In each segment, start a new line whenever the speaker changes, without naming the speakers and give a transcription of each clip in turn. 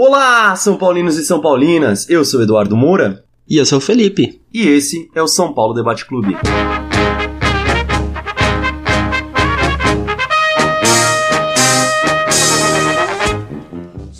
Olá, São Paulinos e São Paulinas! Eu sou Eduardo Moura.
E eu sou o Felipe.
E esse é o São Paulo Debate Clube.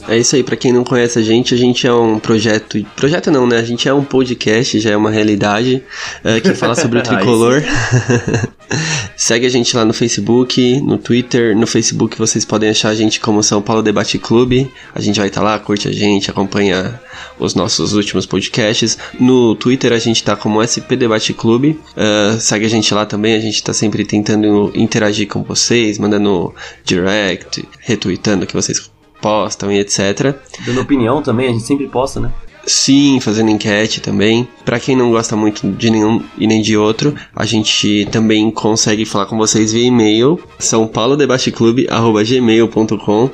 É isso aí, para quem não conhece a gente, a gente é um projeto. Projeto não, né? A gente é um podcast, já é uma realidade, é, que fala sobre o tricolor. Segue a gente lá no Facebook, no Twitter. No Facebook vocês podem achar a gente como São Paulo Debate Clube. A gente vai estar tá lá, curte a gente, acompanha os nossos últimos podcasts. No Twitter a gente tá como SP Debate Clube. Uh, segue a gente lá também, a gente tá sempre tentando interagir com vocês, mandando direct, retweetando o que vocês postam e etc.
Dando opinião também, a gente sempre posta, né?
Sim, fazendo enquete também. Para quem não gosta muito de nenhum e nem de outro, a gente também consegue falar com vocês via e-mail, sãopaulodebateclube@gmail.com.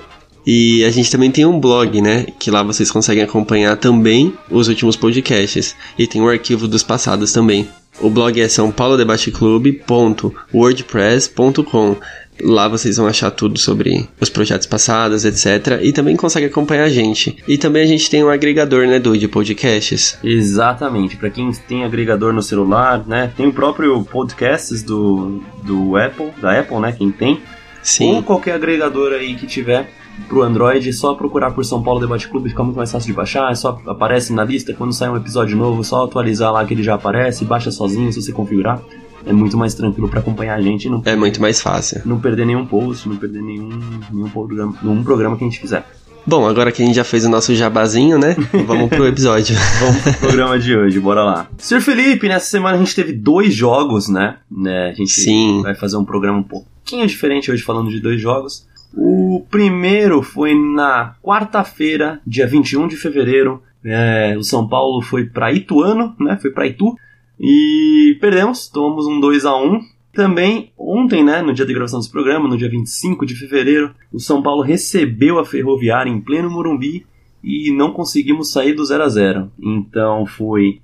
E a gente também tem um blog, né? Que lá vocês conseguem acompanhar também os últimos podcasts. E tem o um arquivo dos passados também. O blog é sãopaulodebateclube.wordpress.com. Lá vocês vão achar tudo sobre os projetos passados, etc. E também consegue acompanhar a gente. E também a gente tem um agregador, né, do de podcasts.
Exatamente. Para quem tem agregador no celular, né, tem o próprio podcasts do, do Apple, da Apple, né, quem tem.
Sim.
Ou qualquer agregador aí que tiver pro Android, é só procurar por São Paulo Debate Clube, fica muito mais fácil de baixar, é só aparece na lista, quando sai um episódio novo, só atualizar lá que ele já aparece, baixa sozinho se você configurar é muito mais tranquilo para acompanhar a gente. Não,
é muito mais fácil.
Não perder nenhum post, não perder nenhum, nenhum, programa, nenhum programa que a gente fizer.
Bom, agora que a gente já fez o nosso jabazinho, né? Vamos pro episódio.
Vamos pro programa de hoje, bora lá. Sr. Felipe, nessa semana a gente teve dois jogos, né? né? A gente
Sim.
vai fazer um programa um pouquinho diferente hoje falando de dois jogos. O primeiro foi na quarta-feira, dia 21 de fevereiro. É, o São Paulo foi para Ituano, né? Foi para Itu e perdemos, tomamos um 2 a 1 Também ontem, né, no dia de gravação desse programa, no dia 25 de fevereiro, o São Paulo recebeu a Ferroviária em pleno Morumbi e não conseguimos sair do 0 a 0 Então foi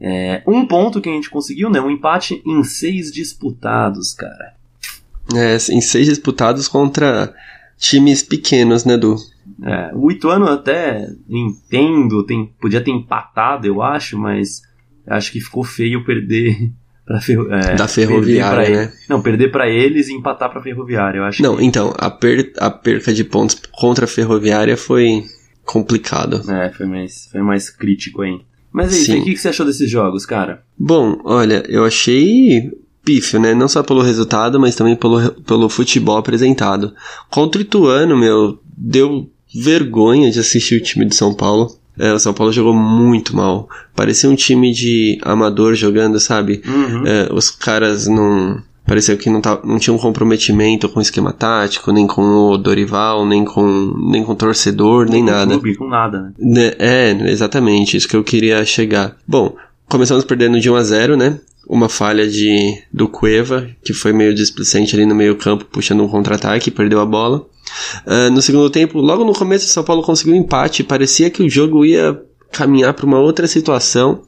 é, um ponto que a gente conseguiu, né? Um empate em seis disputados, cara.
É, em seis disputados contra times pequenos, né, Du?
É, o Ituano até entendo, tem, podia ter empatado, eu acho, mas acho que ficou feio perder pra ferro,
é, da ferroviária, né?
Não, perder para eles e empatar para ferroviária, eu acho.
Não,
que...
então, a, per, a perca de pontos contra a ferroviária foi complicado.
É, foi mais, foi mais crítico aí. Mas aí, o que, que você achou desses jogos, cara?
Bom, olha, eu achei pífio, né? Não só pelo resultado, mas também pelo, pelo futebol apresentado. Contra o Ituano, meu, deu vergonha de assistir o time de São Paulo. É, o São Paulo jogou muito mal. Parecia um time de amador jogando, sabe?
Uhum.
É, os caras não. Parecia que não, tá, não tinha um comprometimento com o esquema tático, nem com o Dorival, nem com, nem com o torcedor, nem, nem nada.
Clube, com nada,
né? É, exatamente, isso que eu queria chegar. Bom, começamos perdendo de 1 a 0 né? Uma falha de do Cueva, que foi meio displicente ali no meio campo, puxando um contra-ataque, perdeu a bola. Uh, no segundo tempo, logo no começo, o São Paulo conseguiu um empate. Parecia que o jogo ia caminhar para uma outra situação,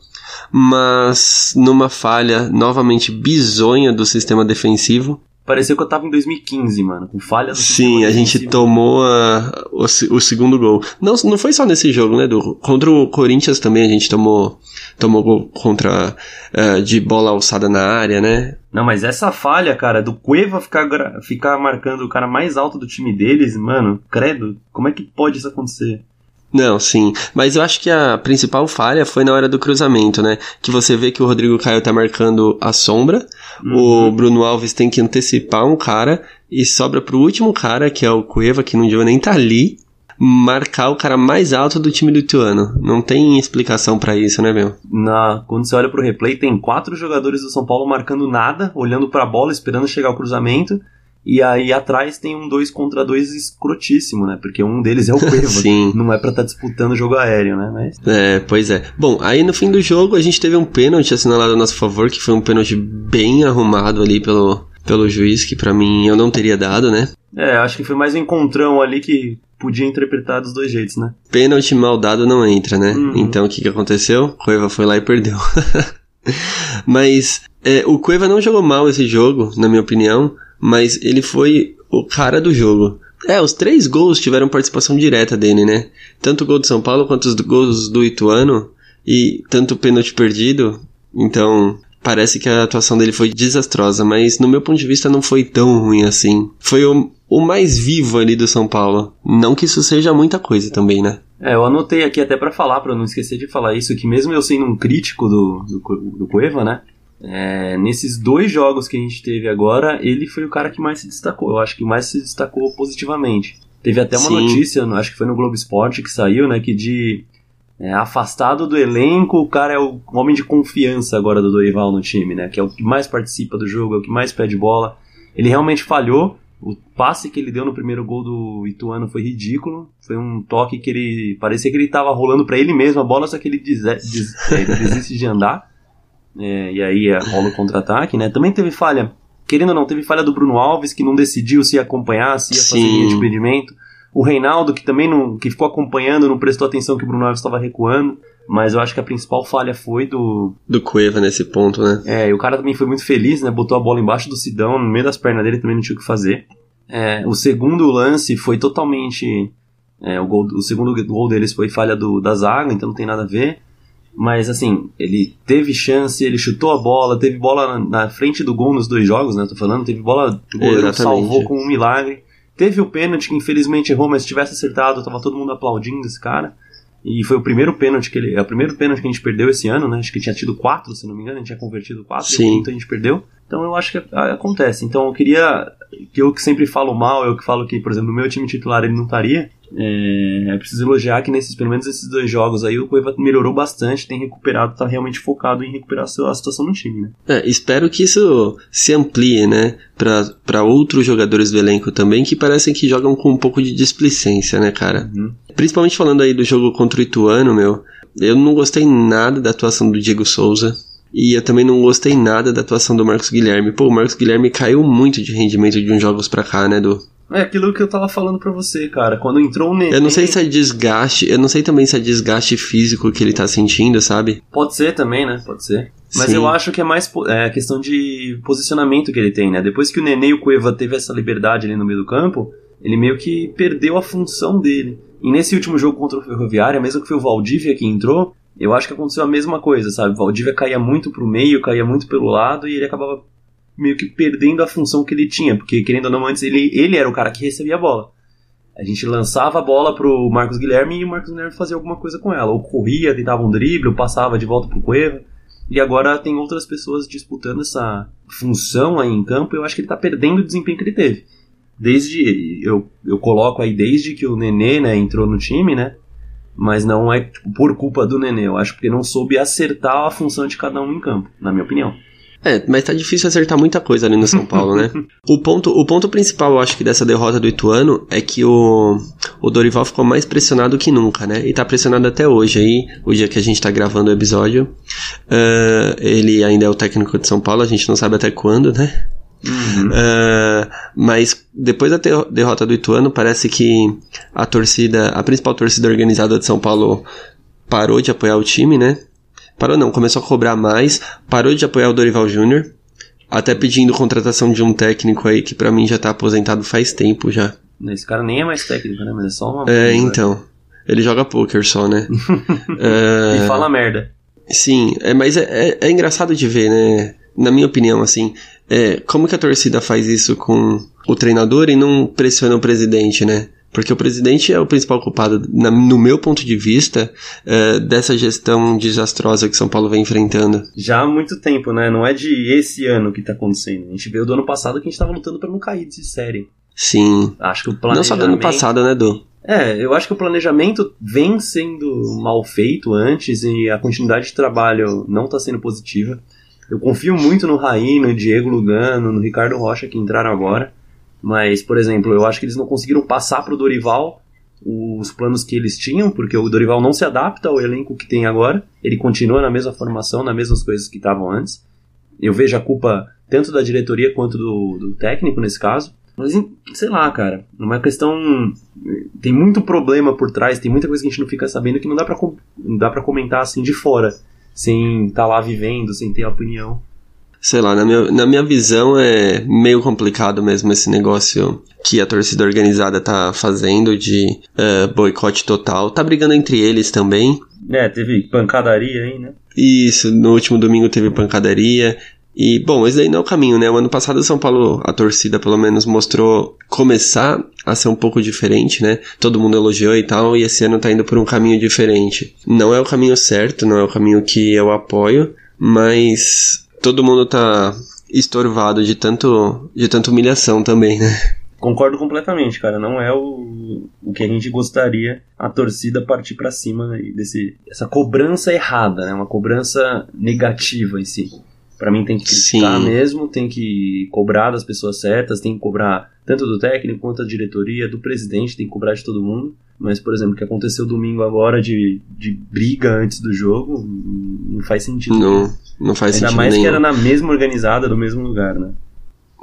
mas numa falha novamente bizonha do sistema defensivo.
Pareceu que eu tava em 2015, mano, com falhas.
Sim, a gente tomou a, o, o, segundo gol. Não, não foi só nesse jogo, né, do Contra o Corinthians também a gente tomou, tomou gol contra uh, de bola alçada na área, né?
Não, mas essa falha, cara, do Cueva ficar, ficar marcando o cara mais alto do time deles, mano, credo, como é que pode isso acontecer?
Não, sim. Mas eu acho que a principal falha foi na hora do cruzamento, né? Que você vê que o Rodrigo Caio tá marcando a sombra, uhum. o Bruno Alves tem que antecipar um cara e sobra pro último cara, que é o Cueva, que não devia nem tá ali, marcar o cara mais alto do time do Ituano. Não tem explicação para isso, né, meu?
Na, quando você olha pro replay, tem quatro jogadores do São Paulo marcando nada, olhando pra bola, esperando chegar o cruzamento. E aí atrás tem um 2 contra 2 escrotíssimo, né? Porque um deles é o Cueva.
Sim.
Não é pra estar tá disputando o jogo aéreo, né? Mas...
É, pois é. Bom, aí no fim do jogo a gente teve um pênalti assinalado a nosso favor, que foi um pênalti bem arrumado ali pelo, pelo juiz, que para mim eu não teria dado, né?
É, acho que foi mais um encontrão ali que podia interpretar dos dois jeitos, né?
Pênalti mal dado não entra, né? Uhum. Então o que, que aconteceu? Cueva foi lá e perdeu. Mas é, o Cueva não jogou mal esse jogo, na minha opinião mas ele foi o cara do jogo. É, os três gols tiveram participação direta dele, né? Tanto o gol do São Paulo quanto os gols do Ituano e tanto o pênalti perdido. Então, parece que a atuação dele foi desastrosa, mas no meu ponto de vista não foi tão ruim assim. Foi o, o mais vivo ali do São Paulo. Não que isso seja muita coisa também, né?
É, eu anotei aqui até para falar, para não esquecer de falar isso, que mesmo eu sendo um crítico do, do, do Cueva, né? É, nesses dois jogos que a gente teve agora, ele foi o cara que mais se destacou. Eu acho que mais se destacou positivamente. Teve até uma Sim. notícia, acho que foi no Globo Esporte que saiu, né? Que de é, afastado do elenco, o cara é o homem de confiança agora do Dorival no time, né? Que é o que mais participa do jogo, é o que mais pede bola. Ele realmente falhou. O passe que ele deu no primeiro gol do Ituano foi ridículo. Foi um toque que ele. Parecia que ele estava rolando para ele mesmo a bola, só que ele, des, des, ele desiste de andar. É, e aí é, rola o contra-ataque, né? Também teve falha, querendo ou não, teve falha do Bruno Alves, que não decidiu se ia acompanhar, se ia Sim. fazer linha de impedimento. O Reinaldo, que também não, que ficou acompanhando, não prestou atenção que o Bruno Alves estava recuando. Mas eu acho que a principal falha foi do.
Do Cueva nesse ponto, né?
É, e o cara também foi muito feliz, né? Botou a bola embaixo do Sidão, no meio das pernas dele também não tinha o que fazer. É, o segundo lance foi totalmente. É, o, gol, o segundo gol deles foi falha do, da zaga, então não tem nada a ver. Mas assim, ele teve chance, ele chutou a bola, teve bola na, na frente do gol nos dois jogos, né? Tô falando, teve bola, o goleiro salvou com um milagre. Teve o pênalti que infelizmente errou, mas se tivesse acertado, tava todo mundo aplaudindo esse cara. E foi o primeiro pênalti que ele. É o primeiro pênalti que a gente perdeu esse ano, né? Acho que tinha tido quatro, se não me engano, a gente tinha convertido quatro Sim. e o quinto a gente perdeu. Então eu acho que acontece. Então eu queria. Que eu que sempre falo mal, eu que falo que, por exemplo, no meu time titular ele não estaria. É, preciso elogiar que nesses, pelo menos esses dois jogos aí, o Cueva melhorou bastante, tem recuperado, tá realmente focado em recuperar a situação no time, né?
É, espero que isso se amplie, né, para outros jogadores do elenco também, que parecem que jogam com um pouco de displicência, né, cara? Uhum. Principalmente falando aí do jogo contra o Ituano, meu, eu não gostei nada da atuação do Diego Souza. E eu também não gostei nada da atuação do Marcos Guilherme. Pô, o Marcos Guilherme caiu muito de rendimento de uns jogos pra cá, né, do
é aquilo que eu tava falando pra você, cara. Quando entrou o Nenê...
Eu não sei se é desgaste, eu não sei também se é desgaste físico que ele tá sentindo, sabe?
Pode ser também, né? Pode ser. Mas Sim. eu acho que é mais é, questão de posicionamento que ele tem, né? Depois que o Nenê e o Cueva teve essa liberdade ali no meio do campo, ele meio que perdeu a função dele. E nesse último jogo contra o Ferroviária, mesmo que foi o Valdívia que entrou, eu acho que aconteceu a mesma coisa, sabe? Valdívia caía muito pro meio, caía muito pelo lado e ele acabava meio que perdendo a função que ele tinha, porque querendo ou não, antes ele, ele era o cara que recebia a bola. A gente lançava a bola pro Marcos Guilherme e o Marcos Guilherme fazia alguma coisa com ela. Ou corria, tentava um drible, ou passava de volta pro Cueva. E agora tem outras pessoas disputando essa função aí em campo. E eu acho que ele tá perdendo o desempenho que ele teve. Desde. Eu, eu coloco aí desde que o Nenê né, entrou no time, né? Mas não é tipo, por culpa do Nenê. Eu acho que não soube acertar a função de cada um em campo, na minha opinião.
É, mas tá difícil acertar muita coisa ali no São Paulo, né? o, ponto, o ponto principal, eu acho que dessa derrota do Ituano é que o, o Dorival ficou mais pressionado que nunca, né? E tá pressionado até hoje aí, o dia que a gente tá gravando o episódio. Uh, ele ainda é o técnico de São Paulo, a gente não sabe até quando, né? Uhum. Uh, mas depois da derrota do Ituano, parece que a torcida, a principal torcida organizada de São Paulo parou de apoiar o time, né? Parou não, começou a cobrar mais, parou de apoiar o Dorival Júnior, até pedindo contratação de um técnico aí que para mim já tá aposentado faz tempo já.
Esse cara nem é mais técnico, né? Mas é só uma.
É, então. Ele joga poker só, né?
é... E fala merda.
Sim, é, mas é, é, é, engraçado de ver, né? Na minha opinião, assim, é, como que a torcida faz isso com o treinador e não pressiona o presidente, né? Porque o presidente é o principal culpado, na, no meu ponto de vista, é, dessa gestão desastrosa que São Paulo vem enfrentando.
Já há muito tempo, né? Não é de esse ano que está acontecendo. A gente veio do ano passado que a gente estava lutando para não cair de série.
Sim.
Acho que o
planejamento... Não só do ano passado, né, Du?
É, eu acho que o planejamento vem sendo mal feito antes e a continuidade de trabalho não está sendo positiva. Eu confio muito no Raí, no Diego Lugano, no Ricardo Rocha que entraram agora. Mas, por exemplo, eu acho que eles não conseguiram passar para o Dorival os planos que eles tinham, porque o Dorival não se adapta ao elenco que tem agora. Ele continua na mesma formação, nas mesmas coisas que estavam antes. Eu vejo a culpa tanto da diretoria quanto do, do técnico nesse caso. Mas, sei lá, cara, uma questão. Tem muito problema por trás, tem muita coisa que a gente não fica sabendo que não dá pra, não dá comentar assim de fora, sem estar tá lá vivendo, sem ter opinião.
sei lá, na minha, na minha visão é meio complicado mesmo esse negócio que a torcida organizada tá fazendo de uh, boicote total. Tá brigando entre eles também.
É, teve pancadaria aí, né?
Isso, no último domingo teve pancadaria. E, bom, esse daí não é o caminho, né? O ano passado o São Paulo, a torcida pelo menos mostrou começar a ser um pouco diferente, né? Todo mundo elogiou e tal, e esse ano tá indo por um caminho diferente. Não é o caminho certo, não é o caminho que eu apoio, mas todo mundo tá estorvado de tanto de tanta humilhação também, né?
Concordo completamente, cara. Não é o, o que a gente gostaria a torcida partir para cima desse essa cobrança errada, né? Uma cobrança negativa em si. Para mim tem que criticar Sim. mesmo, tem que cobrar das pessoas certas, tem que cobrar tanto do técnico quanto da diretoria, do presidente, tem que cobrar de todo mundo. Mas, por exemplo, o que aconteceu domingo agora de, de briga antes do jogo, não faz sentido.
Não, não faz
Ainda
sentido
mais
nenhum.
que era na mesma organizada, do mesmo lugar, né?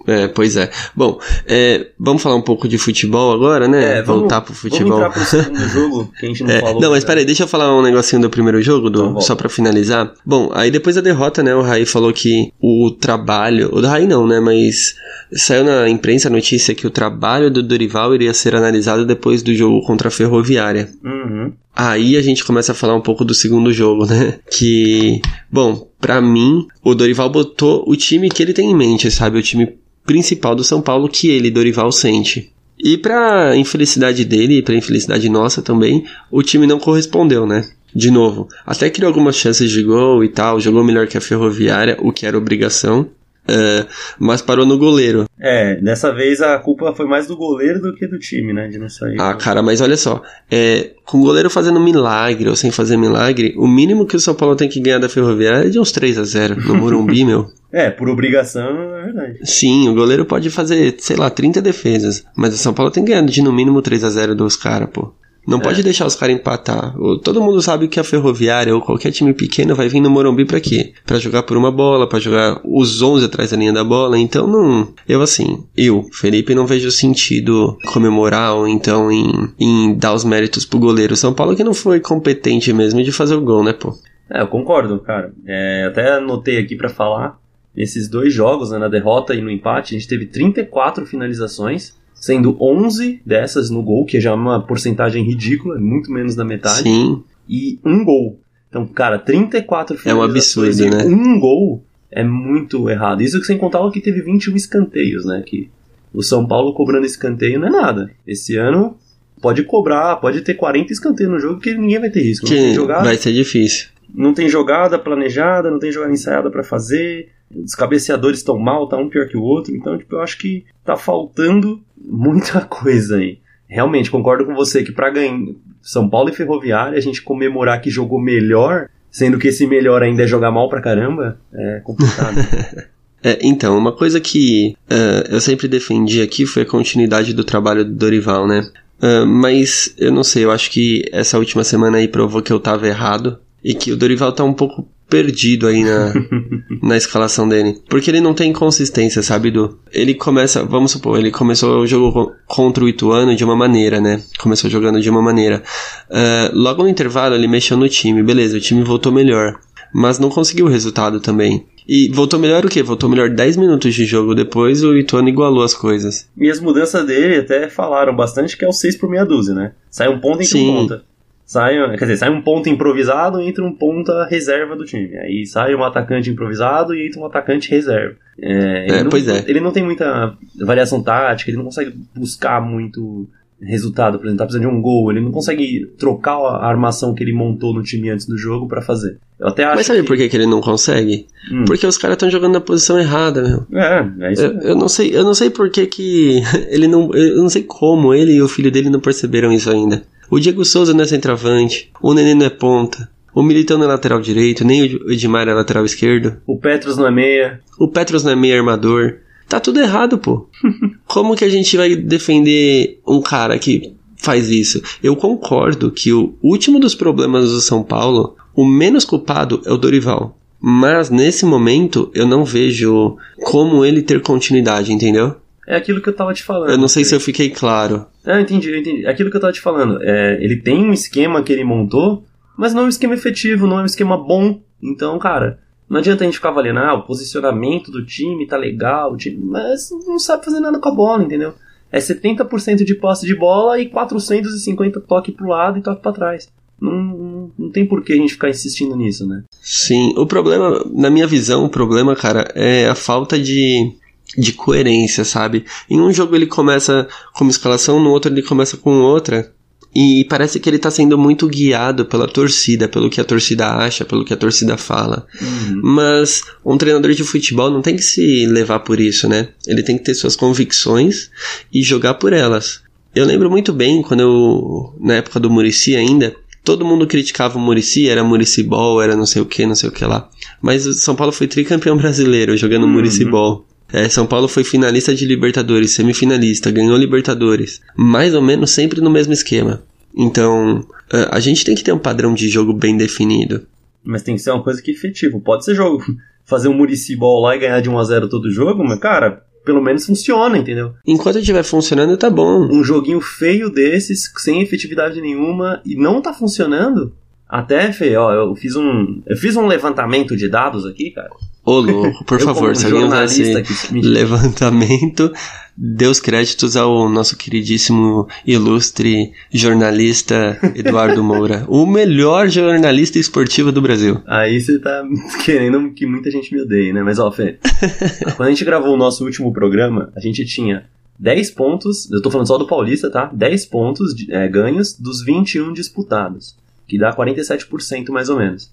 É, pois é. Bom, é, vamos falar um pouco de futebol agora, né?
É, vamos,
Voltar pro futebol.
Vamos entrar pro segundo jogo, que a gente não
É,
falou.
não, mas peraí, deixa eu falar um negocinho do primeiro jogo, do,
Então
só pra finalizar. Bom, aí depois da derrota, né, o Raí falou que o trabalho. O do Raí não, né, mas saiu na imprensa a notícia que o trabalho do Dorival iria ser analisado depois do jogo contra a Ferroviária.
Uhum.
Aí a gente começa a falar um pouco do segundo jogo, né? Que, bom, pra mim, o Dorival botou o time que ele tem em mente, sabe? O time principal do São Paulo que ele, Dorival, sente. E pra infelicidade dele e pra infelicidade nossa também, o time não correspondeu, né? De novo, até criou algumas chances de gol e tal, jogou melhor que a Ferroviária, o que era obrigação, é, mas parou no goleiro.
É, dessa vez a culpa foi mais do goleiro do que do time, né? De não sair.
Ah, cara, mas olha só, é, com o goleiro fazendo milagre ou sem fazer milagre, o mínimo que o São Paulo tem que ganhar da Ferroviária é de uns 3 a 0 no Morumbi, meu.
É, por obrigação, é verdade.
Sim, o goleiro pode fazer, sei lá, 30 defesas, mas o São Paulo tem que ganhar de no mínimo 3 a 0 dos caras, pô. Não
É.
pode deixar os caras empatar. Todo mundo sabe que a Ferroviária ou qualquer time pequeno vai vir no Morumbi pra quê? Pra jogar por uma bola, pra jogar os 11 atrás da linha da bola. Então não. Eu assim, eu, Felipe, não vejo sentido comemorar ou então em, em dar os méritos pro goleiro. São Paulo que não foi competente mesmo de fazer o gol, né, pô?
É, eu concordo, cara. É, até anotei aqui pra falar. Esses dois jogos, né, na derrota e no empate, a gente teve 34 finalizações, sendo 11 dessas no gol, que já é uma porcentagem ridícula, é muito menos da metade,
Sim,
e um gol. Então, cara, 34
É um
finalizações
absurdo, né?
um gol é muito errado. Isso que sem contar o que teve 21 escanteios, né? Que o São Paulo cobrando escanteio não é nada. Esse ano pode cobrar, pode ter 40 escanteios no jogo que ninguém vai ter risco. Não tem
que
jogada,
vai ser difícil.
não tem jogada planejada, não tem jogada ensaiada pra fazer. Os cabeceadores estão mal, tá um pior que o outro. Então, tipo, eu acho que tá faltando muita coisa aí. Realmente, concordo com você que pra ganhar São Paulo e Ferroviária, a gente comemorar que jogou melhor, sendo que esse melhor ainda é jogar mal pra caramba, é complicado.
É, então, uma coisa que eh, eu sempre defendi aqui foi a continuidade do trabalho do Dorival, né? Ah, mas eu não sei, eu acho que essa última semana aí provou que eu tava errado e que o Dorival tá um pouco perdido aí na, na escalação dele. Porque ele não tem consistência, sabe, Du? Ele começa, vamos supor, ele começou o jogo co- contra o Ituano de uma maneira, né? Começou jogando de uma maneira. Ah, logo no intervalo ele mexeu no time, beleza, o time voltou melhor. Mas não conseguiu o resultado também. E voltou melhor o quê? Voltou melhor 10 minutos de jogo depois, o Ituano igualou as coisas.
e as mudanças dele até falaram bastante que é o 6 por meia dúzia, né? Sai um ponto,
Sim.
um ponta. Sai, quer dizer, sai um ponto improvisado e entra um ponta reserva do time. Aí sai um atacante improvisado e entra um atacante reserva. É, ele
É,
não,
pois é.
Ele não tem muita variação tática, ele não consegue buscar muito resultado, por exemplo, tá precisando de um gol, ele não consegue trocar a armação que ele montou no time antes do jogo pra fazer. Eu até acho
Mas sabe
que...
por que, que ele não consegue?
Hum.
Porque os caras estão jogando na posição errada, meu.
É, é isso.
Eu, eu não sei, eu não sei por que que ele não, eu não sei como ele e o filho dele não perceberam isso ainda. O Diego Souza não é centroavante, o Nenê não é ponta, o Militão não é lateral direito, nem o Edmar é lateral esquerdo,
O Petros não é meia.
o Petros não é meio armador. Tá tudo errado, pô. Como que a gente vai defender um cara que faz isso? Eu concordo que o último dos problemas do São Paulo, o menos culpado é o Dorival. Mas nesse momento eu não vejo como ele ter continuidade, entendeu?
É aquilo que eu tava te falando.
Eu não sei se eu fiquei claro.
Ah, entendi, entendi. Aquilo que eu tava te falando. É, ele tem um esquema que ele montou, mas não é um esquema efetivo, não é um esquema bom. Então, cara, Não adianta a gente ficar avaliando, ah, o posicionamento do time tá legal, time, mas não sabe fazer nada com a bola, entendeu? É 70% de posse de bola e 450 toque pro lado e toque para trás. Não, não, não tem por que a gente ficar insistindo nisso, né?
Sim, o problema, na minha visão, o problema, cara, é a falta de, de coerência, sabe? Em um jogo ele começa com uma escalação, no outro ele começa com outra. E parece que ele tá sendo muito guiado pela torcida, pelo que a torcida acha, pelo que a torcida fala. Uhum. Mas um treinador de futebol não tem que se levar por isso, né? Ele tem que ter suas convicções e jogar por elas. Eu lembro muito bem quando eu, na época do Murici ainda, todo mundo criticava o Murici, era Murici Ball, era não sei o que, não sei o que lá. Mas o São Paulo foi tricampeão brasileiro jogando uhum. Murici Ball. É, São Paulo foi finalista de Libertadores, semifinalista, ganhou Libertadores. Mais ou menos sempre no mesmo esquema. Então, a gente tem que ter um padrão de jogo bem definido.
Mas tem que ser uma coisa que é efetivo. Pode ser jogo. Fazer um Muricibol lá e ganhar de 1 a 0 todo jogo, mas, cara, pelo menos funciona, entendeu?
Enquanto estiver funcionando, tá bom.
Um joguinho feio desses, sem efetividade nenhuma, e não tá funcionando. Até, Fê, ó, eu fiz um. Eu fiz um levantamento de dados aqui, cara.
Ô, louco, por favor, se alguém usar esse levantamento, dê os créditos ao nosso queridíssimo, ilustre jornalista Eduardo Moura. o melhor jornalista esportivo do Brasil.
Aí você tá querendo que muita gente me odeie, né? Mas, ó, Fê, quando a gente gravou o nosso último programa, a gente tinha 10 pontos, eu tô falando só do Paulista, tá? 10 pontos é, ganhos dos 21 disputados, que dá 47% mais ou menos.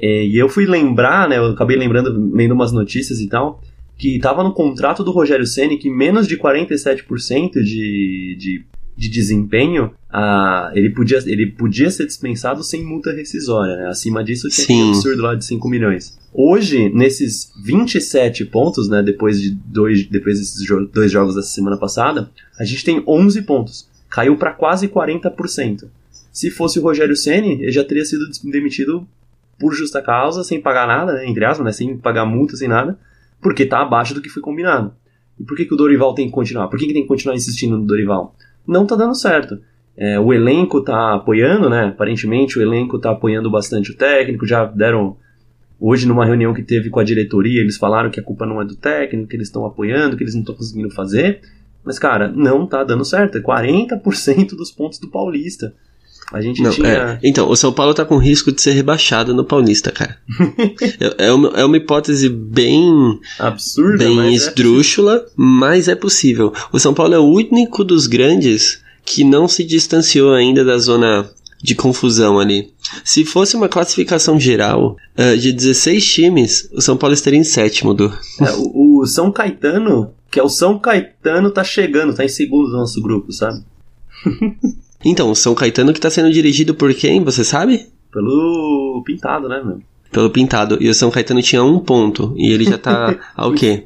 É, e eu fui lembrar, né? Eu acabei lembrando, lendo umas notícias e tal, que estava no contrato do Rogério Ceni que menos de 47% de, de, de desempenho, ah, ele, podia, ele podia ser dispensado sem multa rescisória. Né? Acima disso tinha Sim. um absurdo lá de 5 milhões. Hoje, nesses 27 pontos, né, depois, de dois, depois desses jo dois jogos dessa semana passada, a gente tem 11 pontos. Caiu para quase 40%. Se fosse o Rogério Ceni, ele já teria sido demitido por justa causa, sem pagar nada, né, entre aspas, né, sem pagar multa, sem nada, porque tá abaixo do que foi combinado. E por que, que o Dorival tem que continuar? Por que, que tem que continuar insistindo no Dorival? Não tá dando certo. É, o elenco tá apoiando, né? Aparentemente o elenco tá apoiando bastante o técnico, já deram. Hoje, numa reunião que teve com a diretoria, eles falaram que a culpa não é do técnico, que eles estão apoiando, que eles não estão conseguindo fazer. Mas, cara, não tá dando certo. É 40% dos pontos do Paulista. A gente não, tinha.
É. Então, o São Paulo tá com risco de ser rebaixado no Paulista, cara. é, é, uma, é uma hipótese bem.
absurda,
bem mas é esdrúxula, é mas é possível. O São Paulo é o único dos grandes que não se distanciou ainda da zona de confusão ali. Se fosse uma classificação geral uh, de 16 times, o São Paulo estaria em sétimo do.
É, o, o São Caetano, que é o São Caetano, tá chegando, tá em segundo do nosso grupo, sabe?
Então, o São Caetano que tá sendo dirigido por quem, você sabe?
Pelo Pintado, né, meu?
Pelo Pintado. E o São Caetano tinha um ponto. E ele já tá ao quê?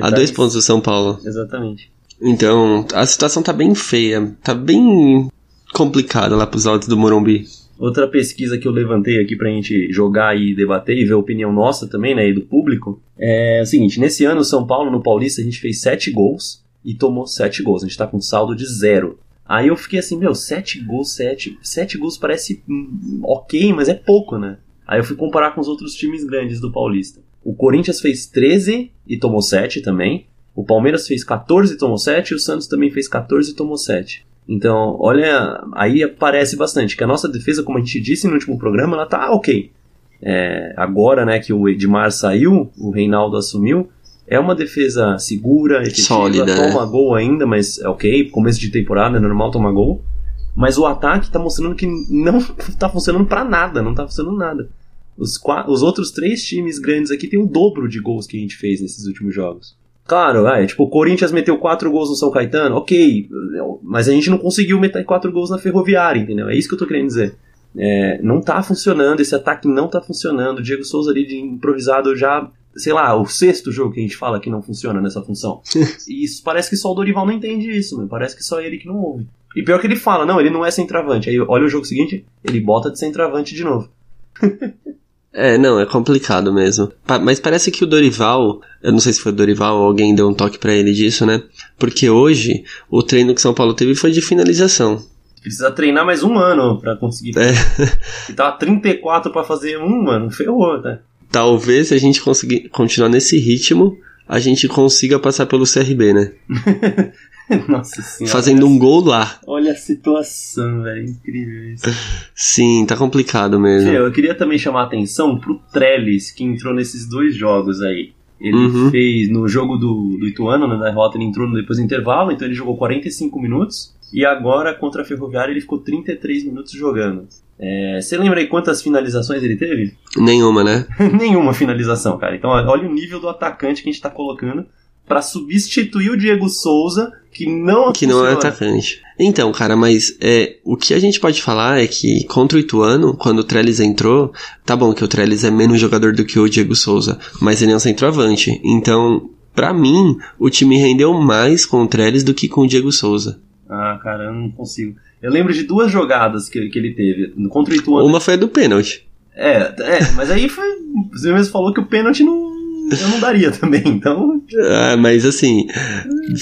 a tá dois pontos do São Paulo.
Exatamente.
Então, a situação tá bem feia. Tá bem complicada lá pros altos do Morumbi.
Outra pesquisa que eu levantei aqui pra gente jogar e debater e ver a opinião nossa também, né, e do público, é o seguinte, nesse ano, São Paulo, no Paulista, a gente fez sete gols e tomou sete gols. A gente tá com saldo de zero. Aí eu fiquei assim, meu, 7 gols, 7. 7 gols parece hum, ok, mas é pouco, né? Aí eu fui comparar com os outros times grandes do Paulista. O Corinthians fez 13 e tomou 7 também. O Palmeiras fez 14 e tomou 7. E o Santos também fez 14 e tomou 7. Então, olha, aí aparece bastante que a nossa defesa, como a gente disse no último programa, ela tá ok. É, agora, né, que o Edmar saiu, o Reinaldo assumiu, é uma defesa segura, efetiva, Sólida, toma é. gol ainda, mas é ok, começo de temporada é normal tomar gol. Mas o ataque tá mostrando que não tá funcionando para nada, não tá funcionando nada. Os, quatro, os outros três times grandes aqui tem o dobro de gols que a gente fez nesses últimos jogos. Claro, é, tipo, o Corinthians meteu quatro gols no São Caetano, ok, mas a gente não conseguiu meter quatro gols na Ferroviária, entendeu? É isso que eu tô querendo dizer. É, não tá funcionando, esse ataque não tá funcionando. O Diego Souza ali de improvisado já sei lá, o sexto jogo que a gente fala que não funciona nessa função. e isso parece que só o Dorival não entende isso, meu. parece que só ele que não ouve. E pior que ele fala, não, ele não é centroavante. Aí olha o jogo seguinte, ele bota de centroavante de novo.
É, não, é complicado mesmo. Mas parece que o Dorival, eu não sei se foi o Dorival ou alguém deu um toque para ele disso, né? Porque hoje o treino que São Paulo teve foi de finalização.
Precisa treinar mais um ano para conseguir. É. E tava 34 para fazer um, mano, ferrou, né?
Talvez se a gente conseguir continuar nesse ritmo, a gente consiga passar pelo CRB, né?
Nossa senhora.
Fazendo um gol lá.
Olha a situação, velho. Incrível isso.
Sim, tá complicado mesmo.
Eu queria também chamar a atenção pro Trellis, que entrou nesses dois jogos aí. Ele
Uhum.
fez no jogo do, do Ituano, né, na derrota, ele entrou depois do intervalo, então ele jogou 45 minutos. E agora, contra a Ferroviária, ele ficou 33 minutos jogando. É, você lembra aí quantas finalizações ele teve?
Nenhuma, né?
Nenhuma finalização, cara. Então, olha o nível do atacante que a gente tá colocando pra substituir o Diego Souza, que não
Que não é atacante. Então, cara, mas é, o que a gente pode falar é que contra o Ituano, quando o Trellis entrou, tá bom que o Trellis é menos jogador do que o Diego Souza, mas ele é um centroavante. Então, pra mim, o time rendeu mais com o Trellis do que com o Diego Souza.
Ah, cara, eu não consigo. Eu lembro de duas jogadas que, que ele teve. Contra o Ituano.
Uma foi a do pênalti.
É, é, mas aí foi. Você mesmo falou que o pênalti não. Eu não daria também. Então,
Ah, mas assim,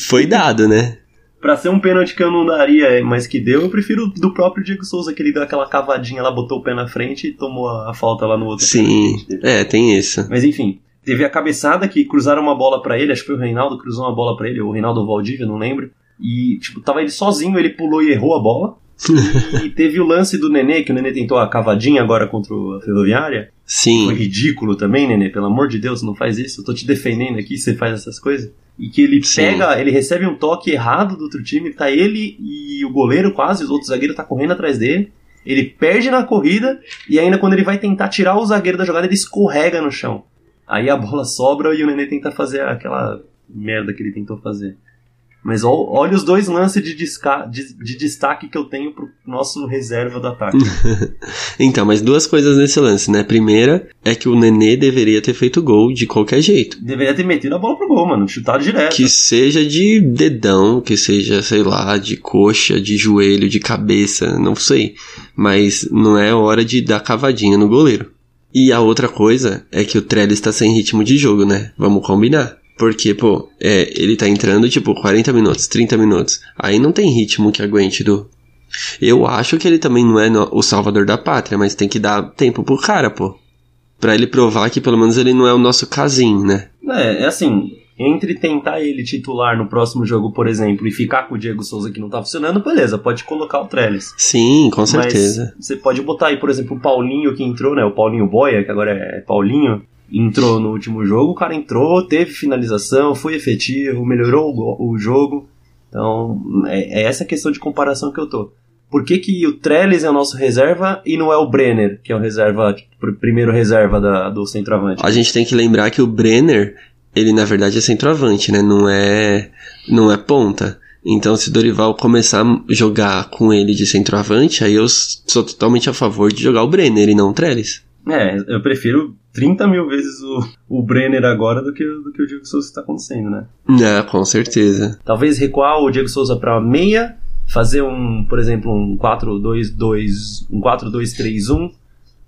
foi dado, né?
pra ser um pênalti que eu não daria, mas que deu, eu prefiro do próprio Diego Souza, que ele deu aquela cavadinha lá, botou o pé na frente e tomou a, falta lá no outro.
Sim, é, tem isso.
Mas enfim, teve a cabeçada que cruzaram uma bola pra ele, acho que foi o Reinaldo que cruzou uma bola pra ele, ou o Reinaldo Valdívia, não lembro. E, tipo, tava ele sozinho, ele pulou e errou a bola. e teve o lance do Nenê, que o Nenê tentou a cavadinha agora contra a Ferroviária. Foi
Sim,
ridículo também, Nenê, pelo amor de Deus, não faz isso. Eu tô te defendendo aqui, você faz essas coisas. E que ele
Sim.
pega, ele recebe um toque errado do outro time, tá ele e o goleiro quase, os outros zagueiros tá correndo atrás dele. Ele perde na corrida e ainda quando ele vai tentar tirar o zagueiro da jogada, ele escorrega no chão. Aí a bola sobra e o Nenê tenta fazer aquela merda que ele tentou fazer. Mas olha os dois lances de, de- de destaque que eu tenho pro nosso reserva do ataque.
então, mas duas coisas nesse lance, né? Primeira é que o Nenê deveria ter feito gol de qualquer jeito.
Deveria ter metido a bola pro gol, mano. Chutado direto.
Que seja de dedão, que seja, sei lá, de coxa, de joelho, de cabeça, não sei. Mas não é hora de dar cavadinha no goleiro. E a outra coisa é que o Trellis tá sem ritmo de jogo, né? Vamos combinar. Porque, pô, é, ele tá entrando tipo 40 minutos, 30 minutos. Aí não tem ritmo que aguente do. Eu acho que ele também não é no- o salvador da pátria, mas tem que dar tempo pro cara, pô. Pra ele provar que pelo menos ele não é o nosso casinho, né?
É, é assim, entre tentar ele titular no próximo jogo, por exemplo, e ficar com o Diego Souza que não tá funcionando, beleza, pode colocar o Trellis.
Sim, com certeza.
Mas você pode botar aí, por exemplo, o Paulinho que entrou, né? O Paulinho Boia, que agora é Paulinho, entrou no último jogo, o cara entrou, teve finalização, foi efetivo, melhorou o, o jogo. Então, é, é essa questão de comparação que eu tô. Por que, que o Trellis é o nosso reserva e não é o Brenner, que é o reserva, tipo, primeiro reserva da- do centroavante?
A gente tem que lembrar que o Brenner, ele na verdade é centroavante, né? Não é, não é ponta. Então, se o Dorival começar a jogar com ele de centroavante, aí eu sou totalmente a favor de jogar o Brenner e não o Trellis.
É, eu prefiro 30 mil vezes o, o Brenner agora do que, do que o Diego Souza está acontecendo, né?
Ah, com certeza.
Talvez recuar o Diego Souza para meia, fazer um, por exemplo, um 4-2-2, um 4-2-3-1,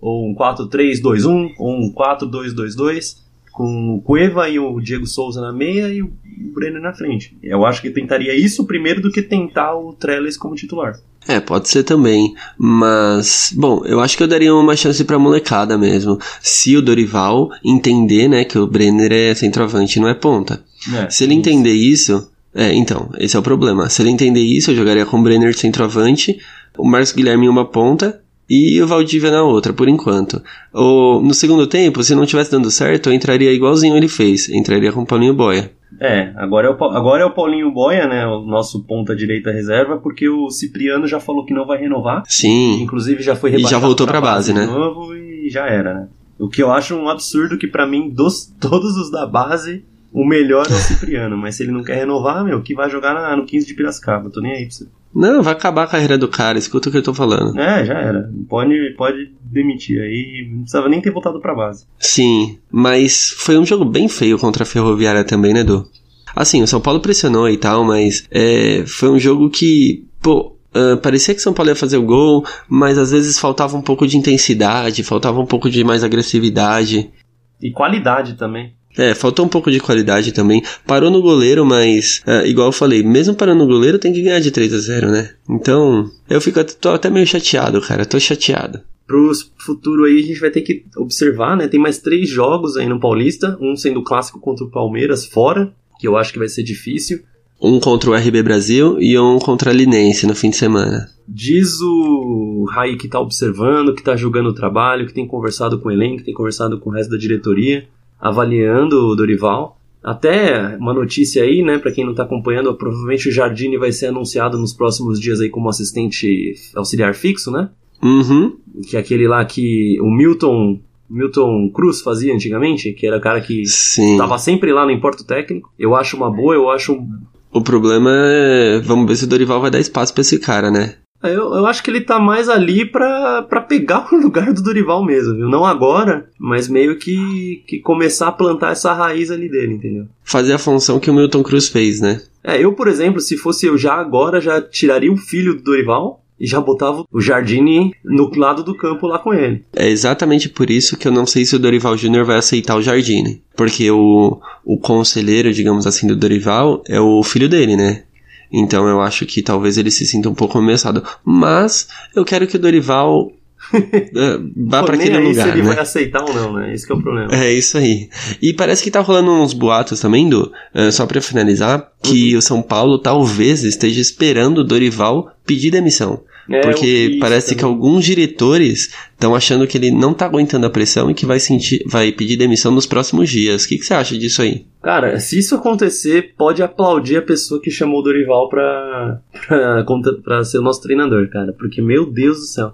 ou um 4-3-2-1, ou um 4-2-2-2, com o Cueva e o Diego Souza na meia e o Brenner na frente. Eu acho que tentaria isso primeiro do que tentar o Trellis como titular.
É, pode ser também, mas bom, eu acho que eu daria uma chance pra molecada mesmo. Se o Dorival entender, né, que o Brenner é centroavante e não é ponta.
É,
Se ele entender isso, é, então, esse é o problema. Se ele entender isso, eu jogaria com o Brenner centroavante, o Marcos Guilherme em uma ponta e o Valdívia na outra, por enquanto. O, no segundo tempo, se não tivesse dando certo, eu entraria igualzinho ele fez, entraria com o Paulinho Boia.
É, agora é, o, agora é o Paulinho Boia, né? O nosso ponta direita reserva, porque o Cipriano já falou que não vai renovar.
Sim,
Inclusive já foi
E já
rebaixado
voltou pra base,
de
né?
novo e já era, né? O que eu acho um absurdo que pra mim, dos todos os da base, o melhor é o Cipriano. mas se ele não quer renovar, meu, que vai jogar na- no 15 de Piracicaba. Tô nem aí pra você.
Não, vai acabar a carreira do cara, escuta o que eu tô falando.
É, já era. Pode, pode demitir aí. Não precisava nem ter voltado pra base.
Sim, mas foi um jogo bem feio contra a Ferroviária também, né, Edu? Assim, o São Paulo pressionou e tal, mas é, foi um jogo que, pô, ah, parecia que o São Paulo ia fazer o gol, mas às vezes faltava um pouco de intensidade, faltava um pouco de mais agressividade.
E qualidade também.
É, faltou um pouco de qualidade também. Parou no goleiro, mas, ah, igual eu falei, mesmo parando no goleiro tem que ganhar de 3 a 0 né? Então, eu fico, tô até meio chateado, cara, tô chateado.
Pro futuro aí a gente vai ter que observar, né? Tem mais três jogos aí no Paulista, um sendo o clássico contra o Palmeiras fora, que eu acho que vai ser difícil.
Um contra o RB Brasil e um contra a Linense no fim de semana.
Diz o Rai que tá observando, que tá julgando o trabalho, que tem conversado com o elenco, que tem conversado com o resto da diretoria, avaliando o Dorival. Até uma notícia aí, né, para quem não tá acompanhando, provavelmente o Jardine vai ser anunciado nos próximos dias aí como assistente auxiliar fixo, né?
Uhum.
Que é aquele lá que o Milton Milton Cruz fazia antigamente, que era o cara que
Sim.
tava sempre lá, não importa o técnico. Eu acho uma boa, eu acho
O problema é. Vamos ver se o Dorival vai dar espaço pra esse cara, né?
É, Eu, eu acho que ele tá mais ali pra, pra pegar o lugar do Dorival mesmo, viu? Não agora, mas meio que, que começar a plantar essa raiz ali dele, entendeu?
Fazer a função que o Milton Cruz fez, né?
É, eu, por exemplo, se fosse eu já agora, já tiraria o filho do Dorival e já botava o Jardine no lado do campo lá com ele.
É exatamente por isso que eu não sei se o Dorival Júnior vai aceitar o Jardine. Porque o, o conselheiro, digamos assim, do Dorival é o filho dele, né? Então eu acho que talvez ele se sinta um pouco ameaçado. Mas eu quero que o Dorival eh, vá para aquele lugar,
se ele
né?
vai aceitar ou não, né? Esse que é o problema.
É isso aí. E parece que tá rolando uns boatos também, do, eh, só pra finalizar, que
Uhum.
o São Paulo talvez esteja esperando o Dorival pedir demissão.
É,
porque parece que alguns diretores estão achando que ele não tá aguentando a pressão e que vai sentir, vai pedir demissão nos próximos dias. O que, que você acha disso aí?
Cara, se isso acontecer, pode aplaudir a pessoa que chamou o Dorival pra, pra, pra ser o nosso treinador, cara. Porque, meu Deus do céu.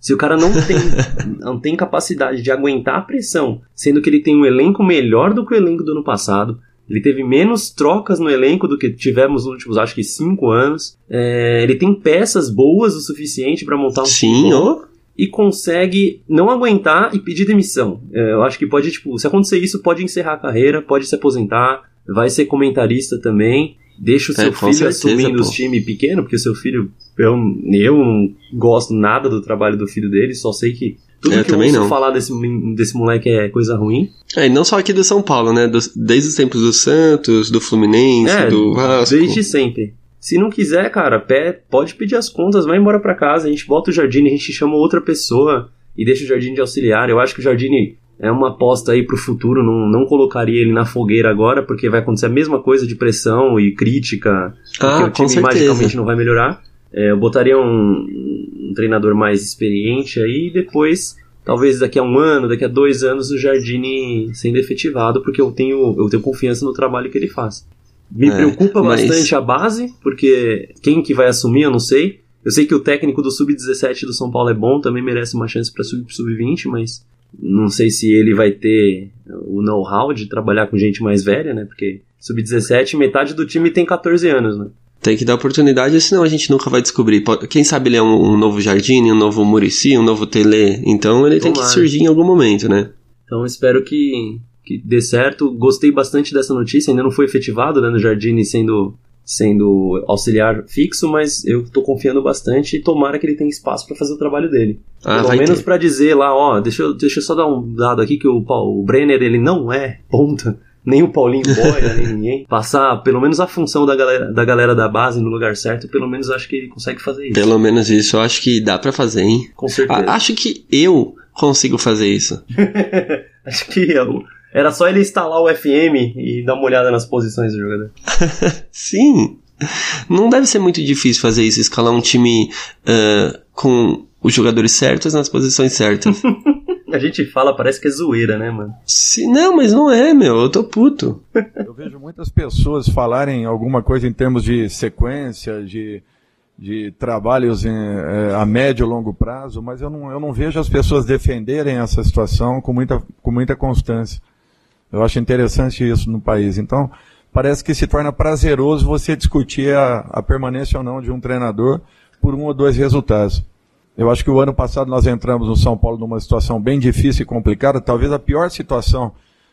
Se o cara não tem, não tem capacidade de aguentar a pressão, sendo que ele tem um elenco melhor do que o elenco do ano passado, ele teve menos trocas no elenco do que tivemos nos últimos, acho que, cinco anos. É, ele tem peças boas o suficiente pra montar um time
Sim, ó.
e consegue não aguentar e pedir demissão. É, eu acho que pode, tipo, se acontecer isso, pode encerrar a carreira, pode se aposentar, vai ser comentarista também. Deixa o
É,
seu
com
filho
certeza,
assumindo
pô.
os times pequenos, porque seu filho, eu, eu não gosto nada do trabalho do filho dele, só sei que tudo
Eu
que eu
também
ouço
não.
falar desse, desse moleque é coisa ruim.
É, e não só aqui do São Paulo, né? Dos- desde os tempos do Santos, do Fluminense,
É,
do Vasco.
desde sempre. Se não quiser, cara, pé, pode pedir as contas, vai embora pra casa, a gente bota o Jardine, a gente chama outra pessoa e deixa o Jardine de auxiliar. Eu acho que o Jardine é uma aposta aí pro futuro, não, não colocaria ele na fogueira agora, porque vai acontecer a mesma coisa de pressão e crítica, porque
Ah,
o time
certeza.
magicamente não vai melhorar. É, eu botaria um, um treinador mais experiente aí e depois, talvez daqui a um ano, daqui a dois anos, o Jardine sendo efetivado, porque eu tenho, eu tenho confiança no trabalho que ele faz. Me
É,
preocupa
mas-
bastante a base, porque quem que vai assumir, eu não sei. Eu sei que o técnico do Sub-17 do São Paulo é bom, também merece uma chance para subir pro Sub-20, mas não sei se ele vai ter o know-how de trabalhar com gente mais velha, né? Porque Sub-17, metade do time tem 14 anos, né?
Tem que dar oportunidade, senão a gente nunca vai descobrir. Quem sabe ele é um, um novo Jardine, um novo Murici, um novo Tele. Então ele tem que
Tomara.
surgir em algum momento, né?
Então espero que, que dê certo. Gostei bastante dessa notícia, ainda não foi efetivado, né, no Jardine sendo, sendo auxiliar fixo, mas eu tô confiando bastante e tomara que ele tenha espaço para fazer o trabalho dele.
Ah,
Pelo menos pra dizer lá, ó, deixa eu, deixa eu só dar um dado aqui que o, o Brenner ele não é ponta, nem o Paulinho Boia, nem ninguém. Passar pelo menos a função da galera, da galera da base no lugar certo, pelo menos acho que ele consegue fazer isso.
Pelo menos isso, eu acho que dá pra fazer, hein?
Com certeza.
A- acho que eu consigo fazer isso.
Acho que eu- era só ele instalar o FM e dar uma olhada nas posições do jogador.
Sim. Não deve ser muito difícil fazer isso, escalar um time ah, com os jogadores certos nas posições certas.
A gente fala, parece que é zoeira, né, mano?
Se, não, mas não é, meu. Eu tô puto.
Eu vejo muitas pessoas falarem alguma coisa em termos de sequência, de, de trabalhos em, eh, a médio e longo prazo, mas eu não, eu não vejo as pessoas defenderem essa situação com muita, com muita constância. Eu acho interessante isso no país. Então, parece que se torna prazeroso você discutir a, a permanência ou não de um treinador por um ou dois resultados. Eu acho que o ano passado nós entramos no São Paulo numa situação bem difícil e complicada, talvez a pior situação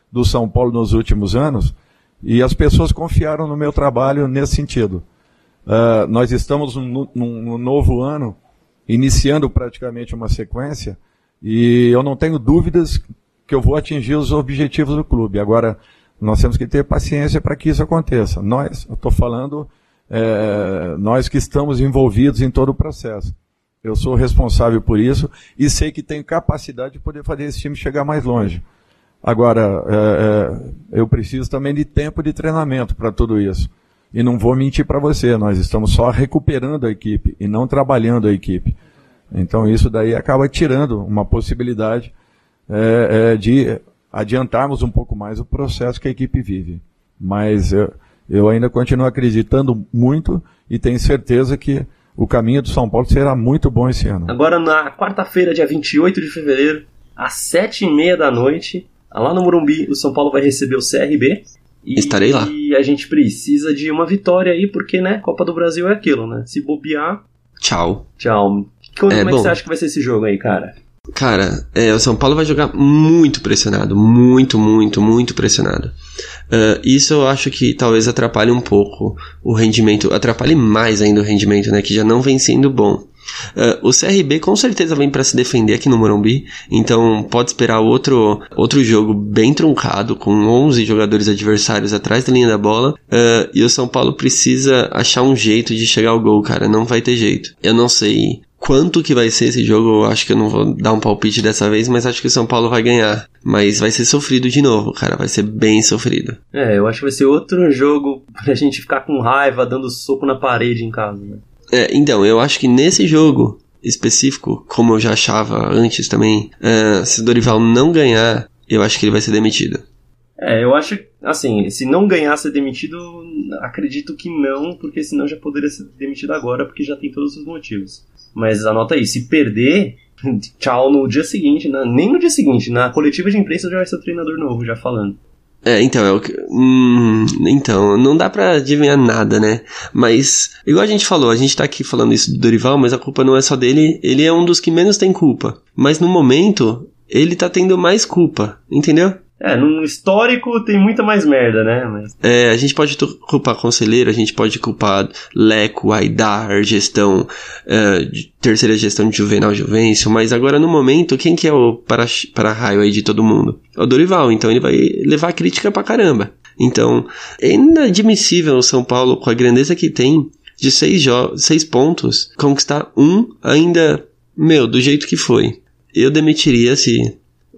do São Paulo nos últimos anos, e as pessoas confiaram no meu trabalho nesse sentido. Ah, nós estamos num, num- novo ano, iniciando praticamente uma sequência, e eu não tenho dúvidas que eu vou atingir os objetivos do clube. Agora, nós temos que ter paciência para que isso aconteça. Nós, eu estou falando, eh, nós que estamos envolvidos em todo o processo. Eu sou responsável por isso e sei que tenho capacidade de poder fazer esse time chegar mais longe. Agora, é, é, eu preciso também de tempo de treinamento para tudo isso. E não vou mentir para você, nós estamos só recuperando a equipe e não trabalhando a equipe. Então isso daí acaba tirando uma possibilidade é, é, de adiantarmos um pouco mais o processo que a equipe vive. Mas eu, eu ainda continuo acreditando muito e tenho certeza que o caminho do São Paulo será muito bom esse ano.
Agora, na quarta-feira, dia 28 de fevereiro, às sete e meia da noite, lá no Morumbi, o São Paulo vai receber o CRB.
E, Estarei lá.
E a gente precisa de uma vitória aí, porque, né, Copa do Brasil é aquilo, né? Se bobear...
Tchau.
Tchau. Como é, é que você acha que vai ser esse jogo aí, cara?
Cara, é, o São Paulo vai jogar muito pressionado, muito, muito, muito pressionado. Uh, isso eu acho que talvez atrapalhe um pouco o rendimento, atrapalhe mais ainda o rendimento, né, que já não vem sendo bom. Uh, o CRB com certeza vem para se defender aqui no Morumbi, então pode esperar outro, outro jogo bem truncado, com 11 jogadores adversários atrás da linha da bola, uh, e o São Paulo precisa achar um jeito de chegar ao gol, cara, não vai ter jeito. Eu não sei Quanto que vai ser esse jogo, eu acho que eu não vou dar um palpite dessa vez, mas acho que o São Paulo vai ganhar. Mas vai ser sofrido de novo, cara, vai ser bem sofrido.
É, eu acho que vai ser outro jogo pra gente ficar com raiva, dando soco na parede em casa, né?
É, então, eu acho que nesse jogo específico, como eu já achava antes também, uh, se o Dorival não ganhar, eu acho que ele vai ser demitido.
É, eu acho, assim, se não ganhar ser demitido, acredito que não, porque senão já poderia ser demitido agora, porque já tem todos os motivos. Mas anota aí, se perder, tchau no dia seguinte, né? nem no dia seguinte, na coletiva de imprensa já vai ser o treinador novo, já falando.
É, então, é o que. Hum, então, não dá pra adivinhar nada, né? Mas, igual a gente falou, a gente tá aqui falando isso do Dorival, mas a culpa não é só dele, ele é um dos que menos tem culpa. Mas no momento, ele tá tendo mais culpa, entendeu?
É, no histórico tem muita mais merda, né? Mas...
É, a gente pode culpar conselheiro, a gente pode culpar Leco, Aidar, gestão, uh, terceira gestão de Juvenal Juvencio, mas agora no momento, quem que é o para-raio aí de todo mundo? É o Dorival, então ele vai levar crítica pra caramba. Então, é inadmissível o São Paulo, com a grandeza que tem, de seis, seis pontos, conquistar um ainda, meu, do jeito que foi. Eu demitiria se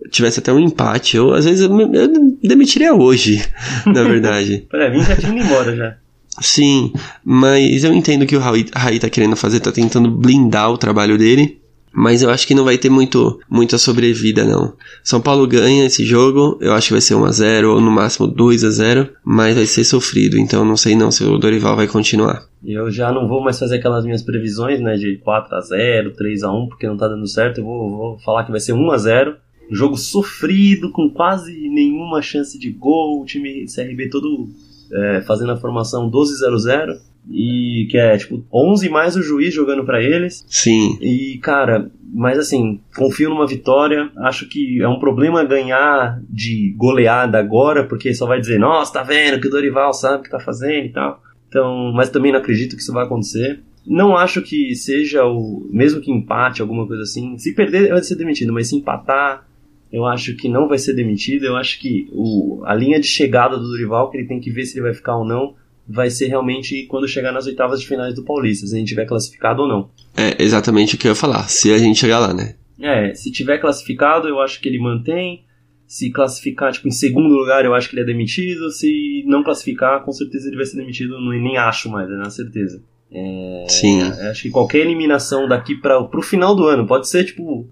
tivesse até um empate, eu às vezes eu, eu demitiria hoje, na verdade.
pra mim já tinha ido embora já.
Sim, mas eu entendo que o Raí, Raí tá querendo fazer, tá tentando blindar o trabalho dele. Mas eu acho que não vai ter muito, muita sobrevida, não. São Paulo ganha esse jogo, eu acho que vai ser 1x0 ou no máximo 2x0, mas vai ser sofrido, então não sei não se o Dorival vai continuar.
Eu já não vou mais fazer aquelas minhas previsões, né, de 4x0, 3x1, porque não tá dando certo, eu vou, vou falar que vai ser 1x0 jogo sofrido, com quase nenhuma chance de gol, o time CRB todo é, fazendo a formação 12-0-0. E que é tipo 11 mais o juiz jogando para eles.
Sim.
E cara, mas assim, confio numa vitória. Acho que é um problema ganhar de goleada agora, porque só vai dizer, nossa, tá vendo que o Dorival sabe o que tá fazendo e tal. Então, mas também não acredito que isso vai acontecer. Não acho que seja o. Mesmo que empate, alguma coisa assim. Se perder, vai ser demitido, mas se empatar, eu acho que não vai ser demitido. Eu acho que o, a linha de chegada do Dorival, que ele tem que ver se ele vai ficar ou não, vai ser realmente quando chegar nas oitavas de finais do Paulista, se a gente tiver classificado ou não.
É exatamente o que eu ia falar, se a gente chegar lá, né?
É, se tiver classificado, eu acho que ele mantém. Se classificar, tipo, em segundo lugar, eu acho que ele é demitido. Se não classificar, com certeza ele vai ser demitido. Nem acho mais, é na certeza. É,
Sim.
Acho que qualquer eliminação daqui para pro final do ano, pode ser, tipo,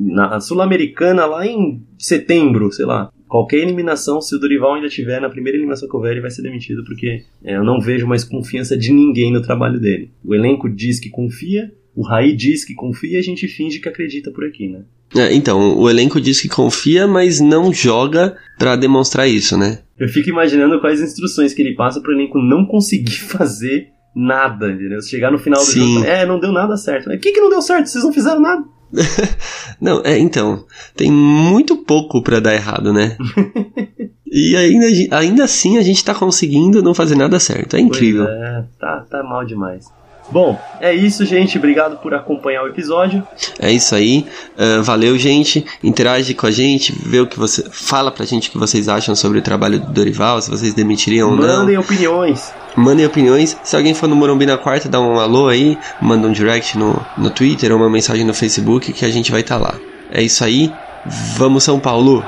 na Sul-Americana lá em setembro, sei lá. Qualquer eliminação, se o Dorival ainda tiver na primeira eliminação que houver, ele vai ser demitido, porque é, eu não vejo mais confiança de ninguém no trabalho dele. O elenco diz que confia, o Raí diz que confia e a gente finge que acredita por aqui, né?
É, então, o elenco diz que confia, mas não joga para demonstrar isso, né?
Eu fico imaginando quais instruções que ele passa pro elenco não conseguir fazer nada, entendeu? Chegar no final do Sim. jogo, é, não deu nada certo. O que que não deu certo? Vocês não fizeram nada.
Não, é, então, tem muito pouco para dar errado, né? e ainda, ainda assim a gente tá conseguindo não fazer nada certo. É incrível.
Pois é, tá, tá mal demais. Bom, é isso, gente. Obrigado por acompanhar o episódio.
É isso aí. Uh, valeu, gente. Interage com a gente, vê o que você. Fala pra gente o que vocês acham sobre o trabalho do Dorival, se vocês demitiriam ou não.
Mandem opiniões.
Mandem opiniões. Se alguém for no Morumbi na quarta, dá um alô aí, manda um direct no, no Twitter ou uma mensagem no Facebook que a gente vai estar tá lá. É isso aí. Vamos São Paulo!